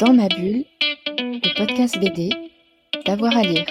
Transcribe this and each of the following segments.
Dans ma bulle, le podcast BD, d'avoir à lire.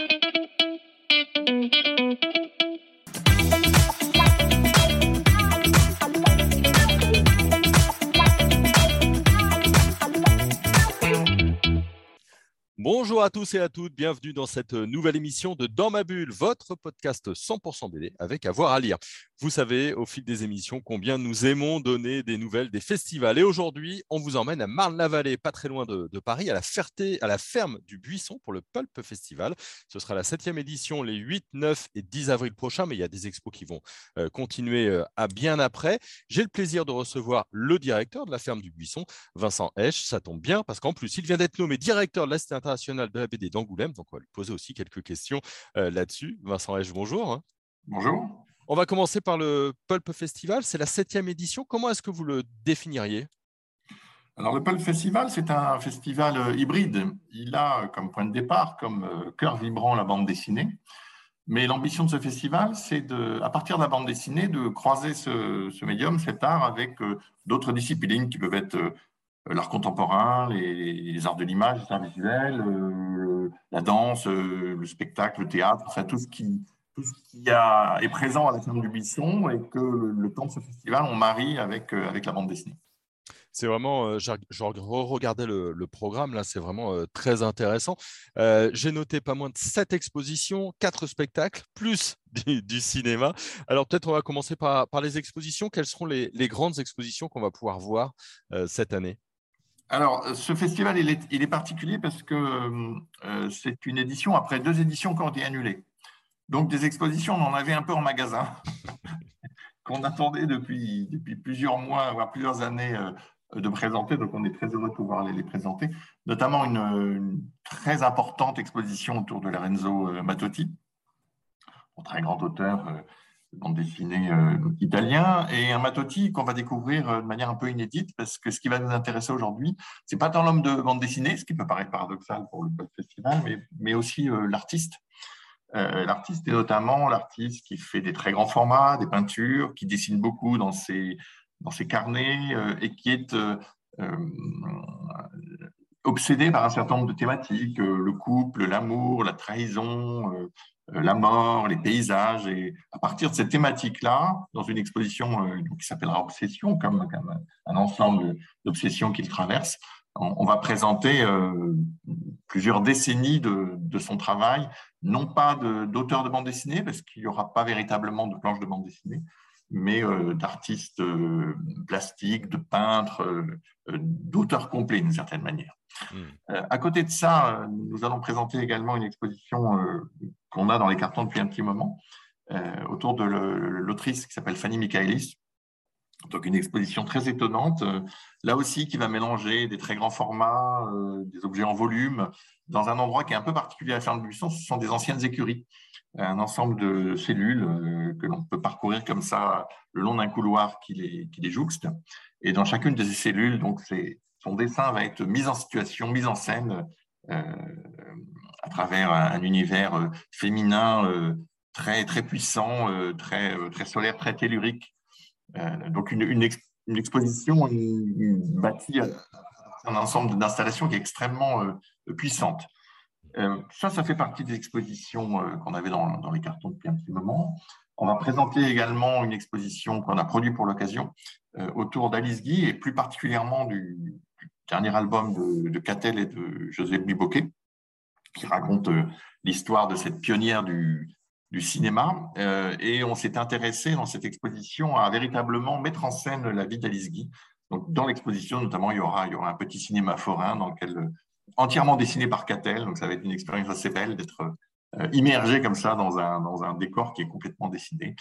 Bonjour à tous et à toutes, bienvenue dans cette nouvelle émission de Dans ma bulle, votre podcast 100% BD avec avoir à lire. Vous savez au fil des émissions combien nous aimons donner des nouvelles des festivals. Et aujourd'hui, on vous emmène à Marne-la-Vallée, pas très loin de, Paris, à la, Ferté, à la ferme du Buisson pour le Pulp Festival. Ce sera la septième édition les 8, 9 et 10 avril prochains, mais il y a des expos qui vont euh, continuer euh, à bien après. J'ai le plaisir de recevoir le directeur de la ferme du Buisson, Vincent Esch. Ça tombe bien parce qu'en plus, il vient d'être nommé directeur de l'Est international de la BD d'Angoulême. Donc, on va lui poser aussi quelques questions euh, là-dessus. Vincent Esch, bonjour. Bonjour. On va commencer par le Pulp Festival. C'est la septième édition. Comment est-ce que vous le définiriez? Alors, le Pulp Festival, c'est un festival euh, hybride. Il a comme point de départ, comme euh, cœur vibrant, la bande dessinée. Mais l'ambition de ce festival, c'est de, à partir de la bande dessinée, de croiser ce, médium, cet art, avec d'autres disciplines qui peuvent être euh, l'art contemporain, les, arts de l'image, les arts visuels, euh, la danse, euh, le spectacle, le théâtre, enfin tout ce qui, tout ce qui a, est présent à la ferme du Buisson et que le, temps de ce festival, on marie avec, avec la bande dessinée. C'est vraiment, je regardais le, le, programme, là, c'est vraiment très intéressant. J'ai noté pas moins de sept expositions, quatre spectacles, plus du, cinéma. Alors peut-être on va commencer par, par, les expositions. Quelles seront les, les grandes expositions qu'on va pouvoir voir cette année? Alors, ce festival, il est, particulier parce que euh, c'est une édition après deux éditions qui ont été annulées. Donc, des expositions, on en avait un peu en magasin, qu'on attendait depuis, plusieurs mois, voire plusieurs années euh, de présenter. Donc, on est très heureux de pouvoir les, présenter. Notamment une, très importante exposition autour de Lorenzo euh, Matotti, un très grand auteur bande dessinée euh, italien, et un Matotti qu'on va découvrir euh, de manière un peu inédite, parce que ce qui va nous intéresser aujourd'hui, c'est pas tant l'homme de bande dessinée, ce qui peut paraître paradoxal pour le festival, mais, aussi euh, l'artiste. l'artiste est notamment l'artiste qui fait des très grands formats, des peintures, qui dessine beaucoup dans ses, dans ses carnets et qui est obsédé par un certain nombre de thématiques, le couple, l'amour, la trahison, euh, la mort, les paysages. Et à partir de cette thématique-là, dans une exposition euh, qui s'appellera Obsession, comme, un ensemble d'obsessions qu'il traverse, on, va présenter euh, plusieurs décennies de, son travail, non pas d'auteur de, bande dessinée, parce qu'il n'y aura pas véritablement de planche de bande dessinée, mais d'artistes plastiques, de peintres, d'auteurs complets d'une certaine manière. Hmm. à côté de ça, nous allons présenter également une exposition qu'on a dans les cartons depuis un petit moment, euh, autour de l'autrice qui s'appelle Fanny Michaelis. Donc une exposition très étonnante, euh, là aussi qui va mélanger des très grands formats, euh, des objets en volume, dans un endroit qui est un peu particulier à Ferme-Buisson, ce sont des anciennes écuries, un ensemble de cellules que l'on peut parcourir comme ça le long d'un couloir qui les, jouxte. Et dans chacune de ces cellules, donc son dessin va être mis en situation, mis en scène à travers un, univers euh, féminin euh, très, très puissant, euh, très solaire, très tellurique. Donc une, une, exposition bâtie un ensemble d'installations qui est extrêmement puissante. ça, ça fait partie des expositions qu'on avait dans, dans, les cartons depuis un petit moment. On va présenter également une exposition qu'on a produite pour l'occasion autour d'Alice Guy et plus particulièrement du, dernier album de, de Catel et de José Biboquet, qui raconte euh, l'histoire de cette pionnière du, du cinéma. Euh, et on s'est intéressé dans cette exposition à véritablement mettre en scène la vie d'Alice Guy. Donc, dans l'exposition, notamment, il y, aura, il y aura un petit cinéma forain dans lequel, euh, entièrement dessiné par Catel. Donc, ça va être une expérience assez belle d'être immergé comme ça dans un, dans un décor qui est complètement dessiné.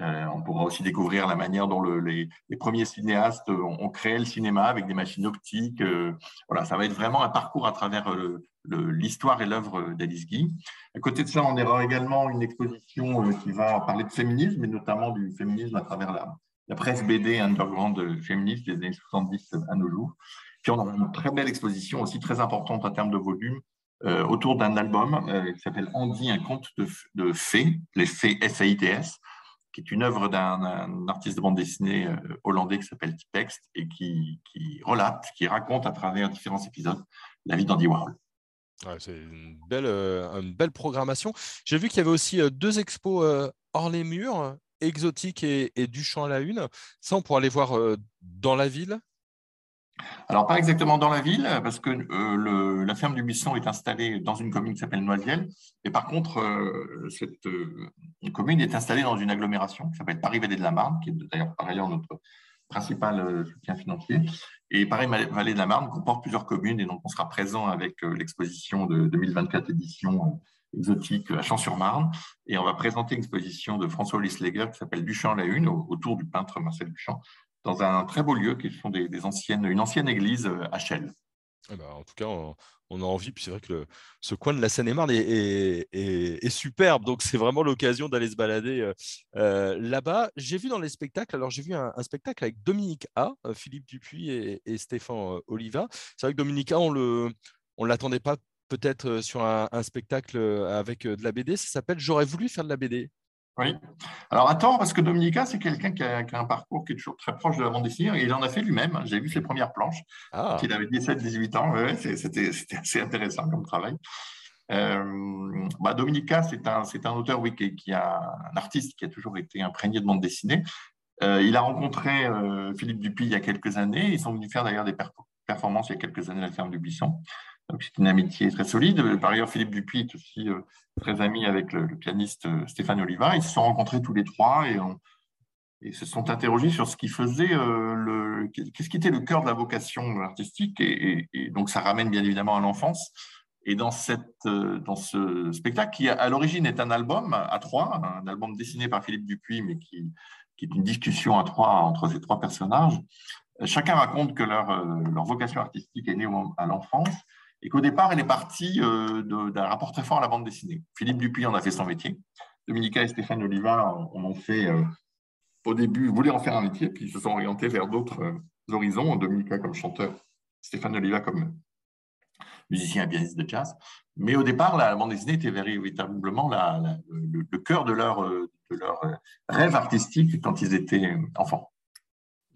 Euh, on pourra aussi découvrir la manière dont les, premiers cinéastes ont, créé le cinéma avec des machines optiques. Euh, voilà, ça va être vraiment un parcours à travers euh, l'histoire et l'œuvre d'Alice Guy. À côté de ça, on aura également une exposition qui va parler de féminisme, et notamment du féminisme à travers la, presse BD underground féministe des années 70 à nos jours. Puis on aura une très belle exposition aussi très importante en termes de volume autour d'un album qui s'appelle Andy, un conte de, fées, les fées F-A-I-T-S qui est une œuvre d'un artiste de bande dessinée euh, hollandais qui s'appelle Tipext et qui, relate, qui raconte à travers différents épisodes la vie d'Andy Warhol. C'est une belle, une belle programmation. J'ai vu qu'il y avait aussi deux expos hors les murs, exotiques et, et Duchamp à la une. Ça, on pourra aller voir dans la ville? Alors, pas exactement dans la ville, parce que euh, la ferme du Buisson est installée dans une commune qui s'appelle Noisiel. Et par contre, euh, cette euh, commune est installée dans une agglomération qui s'appelle Paris-Vallée de la Marne, qui est d'ailleurs par ailleurs notre principal soutien financier. Et Paris-Vallée de la Marne comporte plusieurs communes, et donc on sera présent avec l'exposition de 2024 édition exotique à Champs-sur-Marne. Et on va présenter une exposition de François Lisleger qui s'appelle Duchamp la Une, autour du peintre Marcel Duchamp, dans un très beau lieu qui sont des, anciennes, une ancienne église euh, à Chelles. Eh ben, en tout cas, on, a envie. Puis c'est vrai que ce coin de la Seine-et-Marne est, superbe. Donc, c'est vraiment l'occasion d'aller se balader euh, euh, là-bas. J'ai vu dans les spectacles, alors j'ai vu un, spectacle avec Dominique A, Philippe Dupuis et, Stéphane Oliva. C'est vrai que Dominique A, on ne l'attendait pas peut-être sur un, spectacle avec de la BD. Ça s'appelle J'aurais voulu faire de la BD. Oui. Alors attends, parce que Dominica, c'est quelqu'un qui, a, un parcours qui est toujours très proche de la bande dessinée, et il en a fait lui-même. J'ai vu ses premières planches, ah. il avait 17-18 ans. C'était assez intéressant comme travail. Euh, bah, Dominica, c'est un, un, auteur oui, qui, a un artiste qui a toujours été imprégné de bande dessinée. Euh, il a rencontré euh, Philippe Dupuis il y a quelques années. Ils sont venus faire d'ailleurs des performances il y a quelques années à la ferme du Buisson c'est une amitié très solide. Par ailleurs, Philippe Dupuis est aussi euh, très ami avec le, pianiste euh, Stéphane Oliva. Ils se sont rencontrés tous les trois et, se sont interrogés sur ce qui faisait euh, le, qu'est-ce qui était le cœur de la vocation artistique. Et, donc, ça ramène bien évidemment à l'enfance. Et dans, cette, dans ce spectacle, qui à l'origine est un album à trois, un album dessiné par Philippe Dupuis, mais qui est une discussion à trois entre ces trois personnages, chacun raconte que leur, leur vocation artistique est née à l'enfance et qu'au départ, elle est partie euh, d'un rapport très fort à la bande dessinée. Philippe Dupuis en a fait son métier. Dominica et Stéphane Oliva en ont fait, euh, au début, voulaient en faire un métier, puis ils se sont orientés vers d'autres euh, horizons. Dominica comme chanteur, Stéphane Oliva comme musicien et pianiste de jazz. Mais au départ, la bande dessinée était véritablement le, cœur de leur rêve artistique quand ils étaient enfants.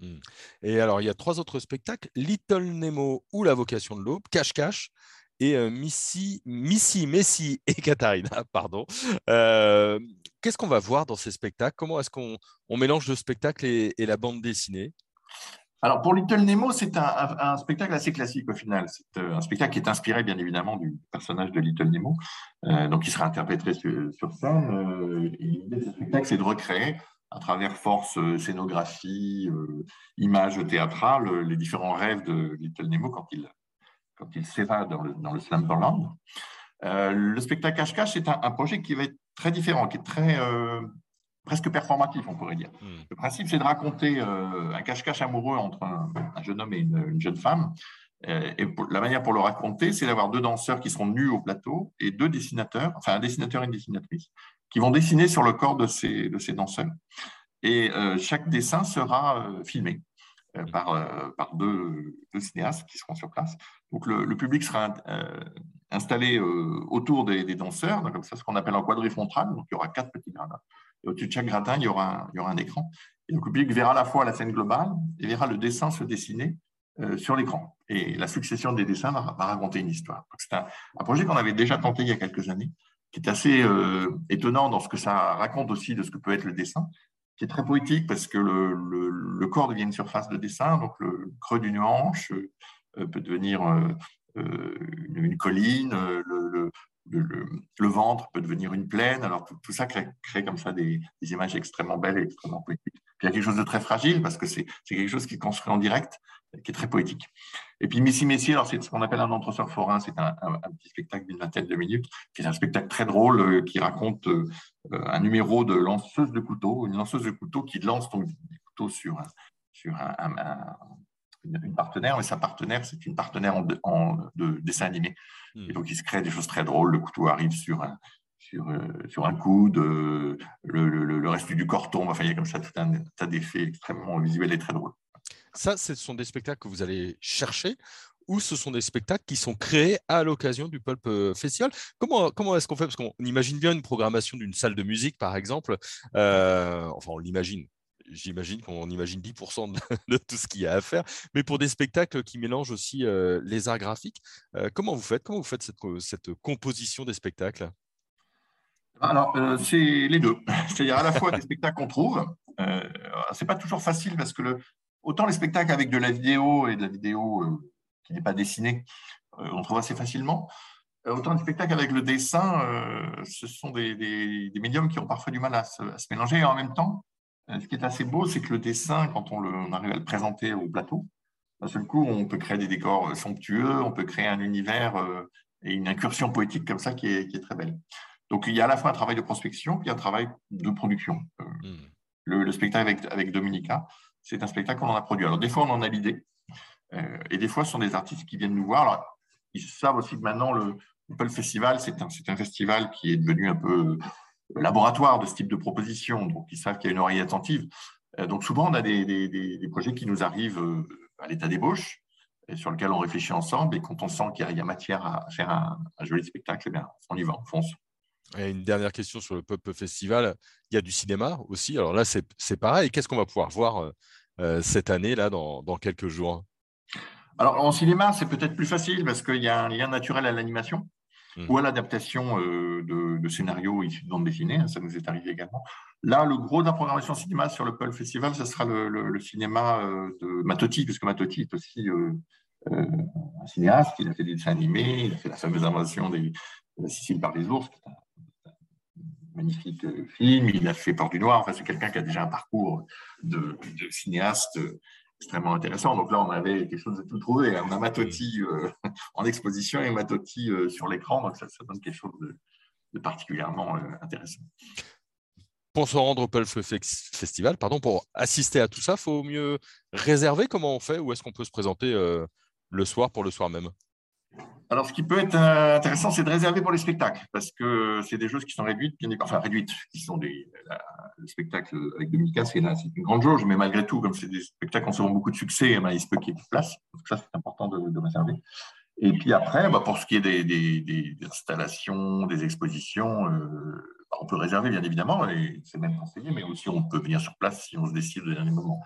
Mmh. Et alors, il y a trois autres spectacles Little Nemo ou La vocation de l'aube, Cache-Cache et euh, Missy, Missy, Messi et Katharina. Pardon. Euh, qu'est-ce qu'on va voir dans ces spectacles? Comment est-ce qu'on on mélange le spectacle et, la bande dessinée? Alors pour Little Nemo, c'est un, spectacle assez classique au final. C'est euh, un spectacle qui est inspiré bien évidemment du personnage de Little Nemo, donc il sera interprété sur, sur scène. L'idée de ce spectacle, c'est de recréer à travers force, euh, scénographie, euh, images théâtrales, les différents rêves de Little Nemo quand il, quand il s'évade dans le, dans le Slumberland. Euh, le spectacle Cache-Cache, c'est un, projet qui va être très différent, qui est très presque performatif, on pourrait dire. Hmm. Le principe, c'est de raconter un cache-cache amoureux entre un, jeune homme et une, jeune femme. et la manière pour le raconter, c'est d'avoir deux danseurs qui seront nus au plateau et deux dessinateurs, enfin un dessinateur et une dessinatrice, qui vont dessiner sur le corps de ces, de ces danseurs. Et euh, chaque dessin sera euh, filmé euh, par, par deux, deux, cinéastes qui seront sur place. Donc le, public sera installé autour des, des, danseurs, donc ça ce qu'on appelle un quadrifontral, donc il y aura quatre petits gradins. Et au-dessus de chaque gradin, il y, aura un, il y aura un écran. Et le public verra à la fois la scène globale et verra le dessin se dessiner sur l'écran. Et la succession des dessins va, raconter une histoire. C'est un, un, projet qu'on avait déjà tenté il y a quelques années, qui est assez euh, étonnant dans ce que ça raconte aussi de ce que peut être le dessin, qui est très poétique parce que le, corps devient une surface de dessin, donc le creux d'une hanche euh, peut devenir euh, une, colline, le, ventre peut devenir une plaine. Alors tout, ça crée, comme ça des, images extrêmement belles et extrêmement poétiques. Il y a quelque chose de très fragile parce que c'est quelque chose qui est construit en direct qui est très poétique. Et puis Missy Messier, alors c'est ce qu'on appelle un entreseur forain, c'est un, petit spectacle d'une vingtaine de minutes, qui est un spectacle très drôle euh, qui raconte euh, un numéro de lanceuse de couteau, une lanceuse de couteau qui lance donc des couteaux sur, sur une partenaire, mais sa partenaire, c'est une partenaire en, de, dessin animé. Hmm. Et donc il se crée des choses très drôles, le couteau arrive sur un, sur, euh, sur un coude, le, le, reste du corps tombe, enfin il y a comme ça tout un tas d'effets extrêmement visuels et très drôles. Ça, ce sont des spectacles que vous allez chercher ou ce sont des spectacles qui sont créés à l'occasion du Pulp euh, Festival. Comment, comment est-ce qu'on fait? Parce qu'on imagine bien une programmation d'une salle de musique, par exemple. Euh, enfin, on l'imagine. j'imagine qu'on imagine 10% de, tout ce qu'il y a à faire, mais pour des spectacles qui mélangent aussi les arts graphiques, comment vous faites? Comment vous faites cette, composition des spectacles? Alors, c'est les deux. C'est-à-dire à la fois des spectacles qu'on trouve. Euh, c'est pas toujours facile parce que le, autant les spectacles avec de la vidéo et de la vidéo qui n'est pas dessinée, on trouve assez facilement. Autant les spectacles avec le dessin, ce sont des, médiums qui ont parfois du mal à se, mélanger. Et en même temps, ce qui est assez beau, c'est que le dessin, quand on, arrive à le présenter au plateau, d'un seul coup, on peut créer des décors somptueux, on peut créer un univers euh, et une incursion poétique comme ça qui est, très belle. Donc, il y a à la fois un travail de prospection puis un travail de production. Euh, hmm. le, spectacle avec, avec Dominica, c'est un spectacle qu'on en a produit. Alors, des fois, on en a l'idée, euh, et des fois, ce sont des artistes qui viennent nous voir. Alors, ils savent aussi que maintenant, le, le Festival, c'est un, festival qui est devenu un peu laboratoire de ce type de proposition, donc ils savent qu'il y a une oreille attentive. Euh, donc souvent, on a des, projets qui nous arrivent euh, à l'état d'ébauche, sur lequel on réfléchit ensemble, et quand on sent qu'il y, a matière à faire un, joli spectacle, eh on y va, on fonce. Et une dernière question sur le Pop Festival. Il y a du cinéma aussi. Alors là, c'est pareil. Qu'est-ce qu'on va pouvoir voir euh, cette année, là, dans, dans quelques jours? Alors, en cinéma, c'est peut-être plus facile parce qu'il y a un lien naturel à l'animation ou à l'adaptation euh, de, scénarios issus de bande dessinée, hein, ça nous est arrivé également. Là, le gros de la programmation cinéma sur le Pearl Festival, ce sera le, cinéma euh, de Matotti, puisque Matotti est aussi euh, un cinéaste, il a fait des dessins animés, il a fait la fameuse invention des, de la Sicile par les ours, qui est un, magnifique film, il a fait Port du Noir, enfin, c'est quelqu'un qui a déjà un parcours de, cinéaste extrêmement intéressant. Donc là, on avait quelque chose de tout trouvé. On a Matotti euh, en exposition et Matotti euh, sur l'écran. Donc ça, donne quelque chose de, particulièrement euh, intéressant. Pour se rendre au Pulse Festival, pardon, pour assister à tout ça, il faut mieux réserver comment on fait ou est-ce qu'on peut se présenter le soir pour le soir même? Alors, ce qui peut être euh, intéressant, c'est de réserver pour les spectacles, parce que c'est des choses qui sont réduites, enfin réduites, qui sont des le spectacle avec Dominica, c'est une grande jauge, mais malgré tout, comme c'est des spectacles qui ont beaucoup de succès, il se peut qu'il y ait place. Donc ça, c'est important de, réserver. Et puis après, bah, pour ce qui est des, installations, des expositions, euh, bah, on peut réserver bien évidemment, et c'est même conseillé, mais aussi on peut venir sur place si on se décide au dernier moment.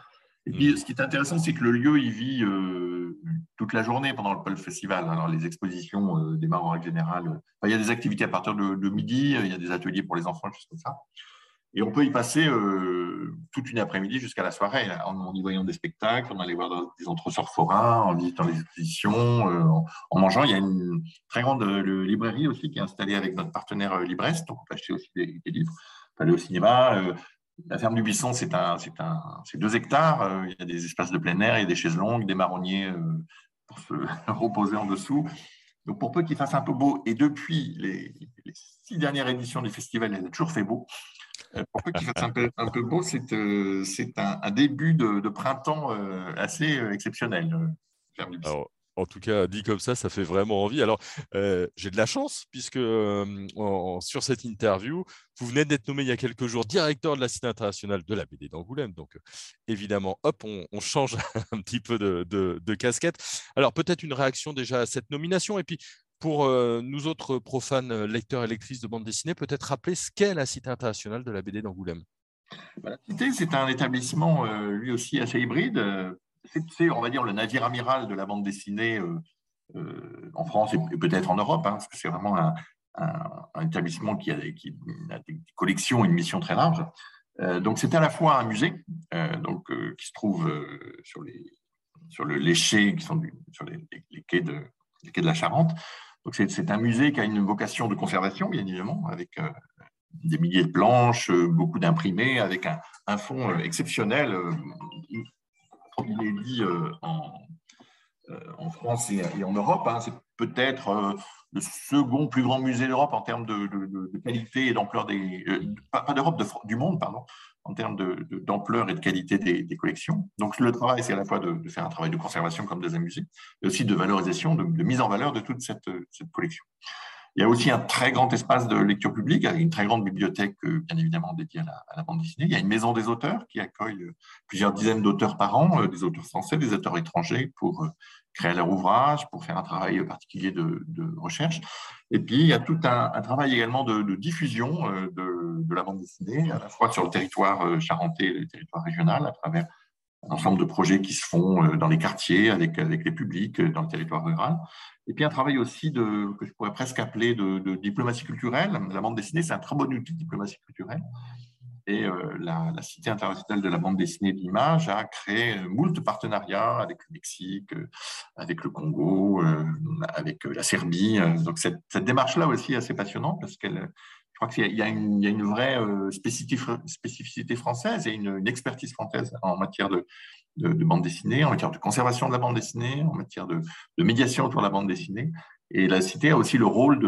Et puis, ce qui est intéressant, c'est que le lieu, il vit euh, toute la journée pendant le Pulse Festival. Alors, les expositions euh, démarrent en règle générale. il y a des activités à partir de, midi, il y a des ateliers pour les enfants, choses comme ça. Et on peut y passer euh, toute une après-midi jusqu'à la soirée, en, y voyant des spectacles, en allant voir des entresorts forains, en visitant les expositions, en, mangeant. Il y a une très grande librairie aussi qui est installée avec notre partenaire Librest, donc on peut acheter aussi des, des livres. Aller au cinéma. La ferme du Buisson, c'est un, deux hectares. Euh, il y a des espaces de plein air, il y a des chaises longues, des marronniers euh, pour se reposer en dessous. Donc, pour peu qu'il fasse un peu beau, et depuis les, six dernières éditions du festival, il a toujours fait beau. Euh, pour peu qu'il fasse un peu, beau, c'est un, début de, printemps assez exceptionnel. Ferme du Buisson en tout cas, dit comme ça, ça fait vraiment envie. Alors, euh, j'ai de la chance, puisque sur cette interview, vous venez d'être nommé il y a quelques jours directeur de la Cité internationale de la BD d'Angoulême. Donc, évidemment, hop, on, change un petit peu de, casquette. Alors, peut-être une réaction déjà à cette nomination. Et puis, pour nous autres profanes lecteurs et lectrices de bande dessinée, peut-être rappeler ce qu'est la Cité internationale de la BD d'Angoulême. Bah, la Cité, c'est un établissement lui aussi assez hybride c'est, on va dire, le navire amiral de la bande dessinée euh, euh, en France et peut-être en Europe, hein, parce que c'est vraiment un, établissement qui a, des collections et une mission très large. Euh, donc, c'est à la fois un musée donc, qui se trouve sur, les, sur le qui sont sur les, quais de, de la Charente. Donc, c'est, un musée qui a une vocation de conservation, bien évidemment, avec des milliers de planches, beaucoup d'imprimés, avec un, un fond exceptionnel il est dit euh, euh, en, France et, en Europe. Hein. c'est peut-être euh, le second plus grand musée d'Europe en termes de, qualité et d'ampleur des. pas, d'Europe, du monde, pardon, en termes d'ampleur et de qualité des, collections. Donc le travail, c'est à la fois de, faire un travail de conservation comme des musées, mais aussi de valorisation, de, mise en valeur de toute cette collection. Il y a aussi un très grand espace de lecture publique, avec une très grande bibliothèque, euh, bien évidemment, dédiée à la, bande dessinée. Il y a une maison des auteurs qui accueille euh, plusieurs dizaines d'auteurs par an, euh, des auteurs français, des auteurs étrangers, pour créer leur ouvrage, pour faire un travail particulier de, recherche. Et puis, il y a tout un, travail également de, diffusion, de, la bande dessinée, à la fois sur le territoire charentais et le territoire régional, à travers ensemble de projets qui se font dans les quartiers, avec, avec les publics, dans le territoire rural. Et puis un travail aussi que je pourrais presque appeler de, diplomatie culturelle. La bande dessinée, c'est un très bon outil de diplomatie culturelle. Et euh, la, Cité internationale de la bande dessinée de l'image a créé euh, moult partenariats avec le Mexique, euh, avec le Congo, avec la Serbie. Donc cette, démarche-là aussi est assez passionnante parce qu'elle, crois qu'il y, a une, vraie spécificité française et une, expertise française en matière de, de, bande dessinée, en matière de conservation de la bande dessinée, en matière de, médiation autour de la bande dessinée. Et la Cité a aussi le rôle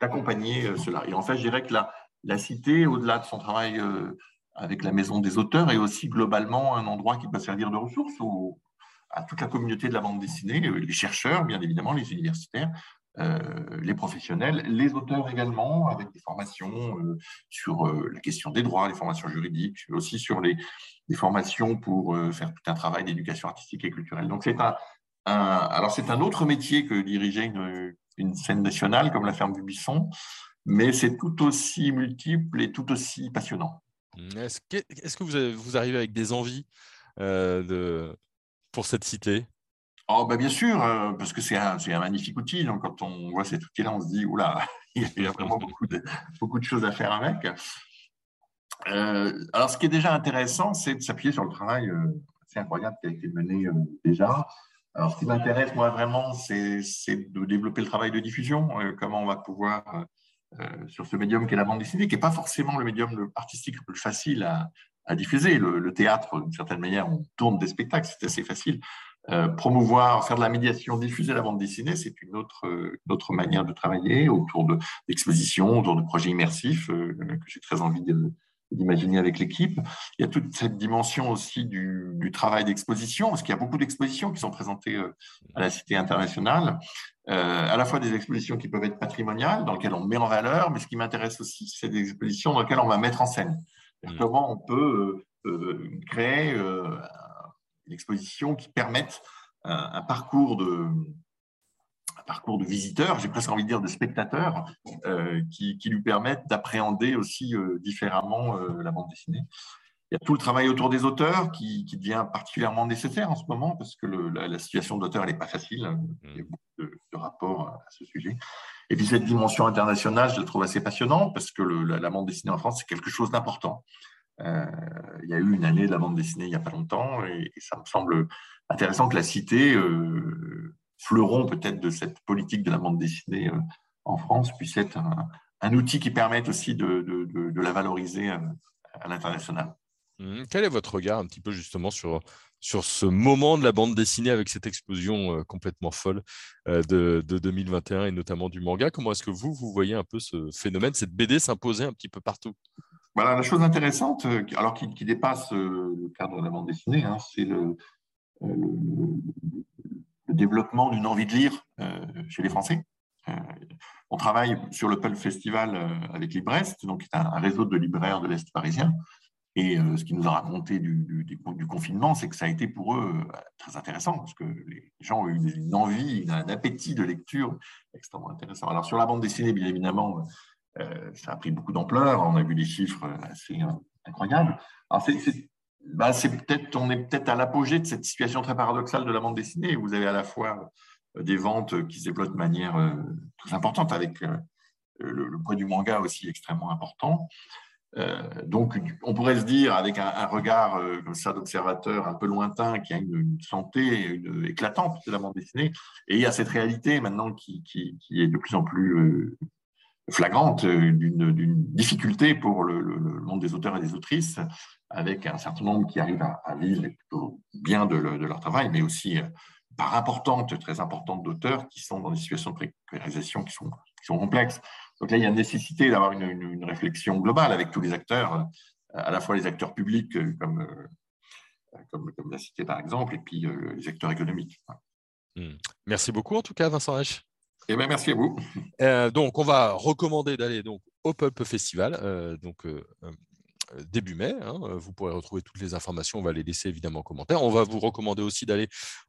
d'accompagner cela. Et en fait, je dirais que la, Cité, au-delà de son travail euh, avec la Maison des auteurs, est aussi globalement un endroit qui peut servir de ressource à toute la communauté de la bande dessinée, euh, les chercheurs, bien évidemment, les universitaires, euh, les professionnels, les auteurs également, avec des formations sur la question des droits, les formations juridiques, aussi sur les, formations pour faire tout un travail d'éducation artistique et culturelle. Donc c'est un, un autre métier que diriger une, une scène nationale comme la ferme du Buisson mais c'est tout aussi multiple et tout aussi passionnant. Est-ce que, vous, arrivez avec des envies euh, de, pour cette cité? Oh, bah Bien sûr, euh, parce que c'est un, un, magnifique outil. Donc, quand on voit cet outil-là, on se dit, oula, il y a vraiment beaucoup de, beaucoup de choses à faire avec. Euh, alors, ce qui est déjà intéressant, c'est de s'appuyer sur le travail assez incroyable qui a été mené déjà. Alors, ce qui m'intéresse, moi, vraiment, c'est de développer le travail de diffusion, comment on va pouvoir euh, sur ce médium qu'est la bande dessinée, qui n'est pas forcément le médium artistique le plus facile à, diffuser. Le, théâtre, d'une certaine manière, on tourne des spectacles, c'est assez facile. Euh, promouvoir, faire de la médiation, diffuser la bande dessinée, c'est une autre, autre manière de travailler autour d'expositions, autour de projets immersifs euh, que j'ai très envie d'imaginer avec l'équipe. Il y a toute cette dimension aussi du, du travail d'exposition, parce qu'il y a beaucoup d'expositions qui sont présentées à la Cité internationale. Euh, à la fois des expositions qui peuvent être patrimoniales, dans lesquelles on met en valeur, mais ce qui m'intéresse aussi, c'est des expositions dans lesquelles on va mettre en scène. Mm. Comment on peut euh, euh, créer une exposition qui permette un, parcours de, parcours de visiteurs, j'ai presque envie de dire de spectateurs, qui, qui, lui permettent d'appréhender aussi différemment la bande dessinée. Il y a tout le travail autour des auteurs qui, devient particulièrement nécessaire en ce moment parce que la, situation d'auteur n'est pas facile. Il y a mm. beaucoup de, rapports à ce sujet. Et puis cette dimension internationale, je la trouve assez passionnante parce que la, bande dessinée en France, c'est quelque chose d'important. Euh, il y a eu une année de la bande dessinée il n'y a pas longtemps et, ça me semble intéressant que la cité, euh, fleuron peut-être de cette politique de la bande dessinée euh, en France, puisse être un, outil qui permette aussi de, de la valoriser à l'international. Mmh. Quel est votre regard un petit peu justement sur, sur ce moment de la bande dessinée avec cette explosion complètement folle euh, de, 2021 et notamment du manga? Comment est-ce que vous, vous voyez un peu ce phénomène, cette BD s'imposer un petit peu partout voilà, La chose intéressante, euh, alors qui, dépasse le cadre de la bande dessinée, hein, c'est le, développement d'une envie de lire chez les Français. on travaille sur le Pulp Festival avec Librest, donc qui est un réseau de libraires de l'Est parisien. Et euh, ce qui nous a raconté du, du, confinement, c'est que ça a été pour eux euh, très intéressant, parce que les gens ont eu une envie, un appétit de lecture extrêmement intéressant. Alors sur la bande dessinée, bien évidemment, euh, ça a pris beaucoup d'ampleur, on a vu des chiffres assez incroyables. Alors bah, c'est, peut-être, on est peut-être à l'apogée de cette situation très paradoxale de la bande dessinée. Vous avez à la fois des ventes qui se développent de manière très importante, avec le, le poids du manga aussi extrêmement important. Euh, donc, on pourrait se dire, avec un, regard euh, comme ça d'observateur un peu lointain, qu'il y a une, santé éclatante de la bande dessinée, et il y a cette réalité maintenant qui, est de plus en plus euh, flagrante d'une difficulté pour le, monde des auteurs et des autrices, avec un certain nombre qui arrivent à, vivre plutôt bien de, leur travail, mais aussi par importante, très importante d'auteurs qui sont dans des situations de précarisation qui sont, complexes. Donc là, il y a nécessité d'avoir une, réflexion globale avec tous les acteurs, euh, à la fois les acteurs publics euh, comme, euh, comme, comme la cité par exemple, et puis les acteurs économiques. Hmm. Merci beaucoup en tout cas, Vincent H. Eh bien, merci à vous. donc, on va recommander d'aller donc au Pulp Festival. donc, début mai. Hein. Vous pourrez retrouver toutes les informations. On va les laisser évidemment en commentaire. On va vous recommander aussi d'aller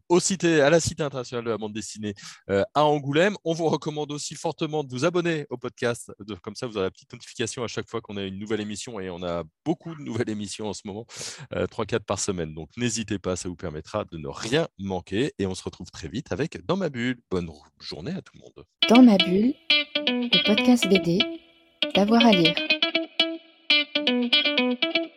au à la Cité internationale de la bande dessinée à Angoulême. On vous recommande aussi fortement de vous abonner au podcast. comme ça, vous aurez la petite notification à chaque fois qu'on a une nouvelle émission et on a beaucoup de nouvelles émissions en ce moment, 3-4 par semaine. Donc n'hésitez pas, ça vous permettra de ne rien manquer. Et on se retrouve très vite avec Dans ma bulle. Bonne journée à tout le monde. Dans ma bulle, le podcast BD, d'avoir à lire. thank you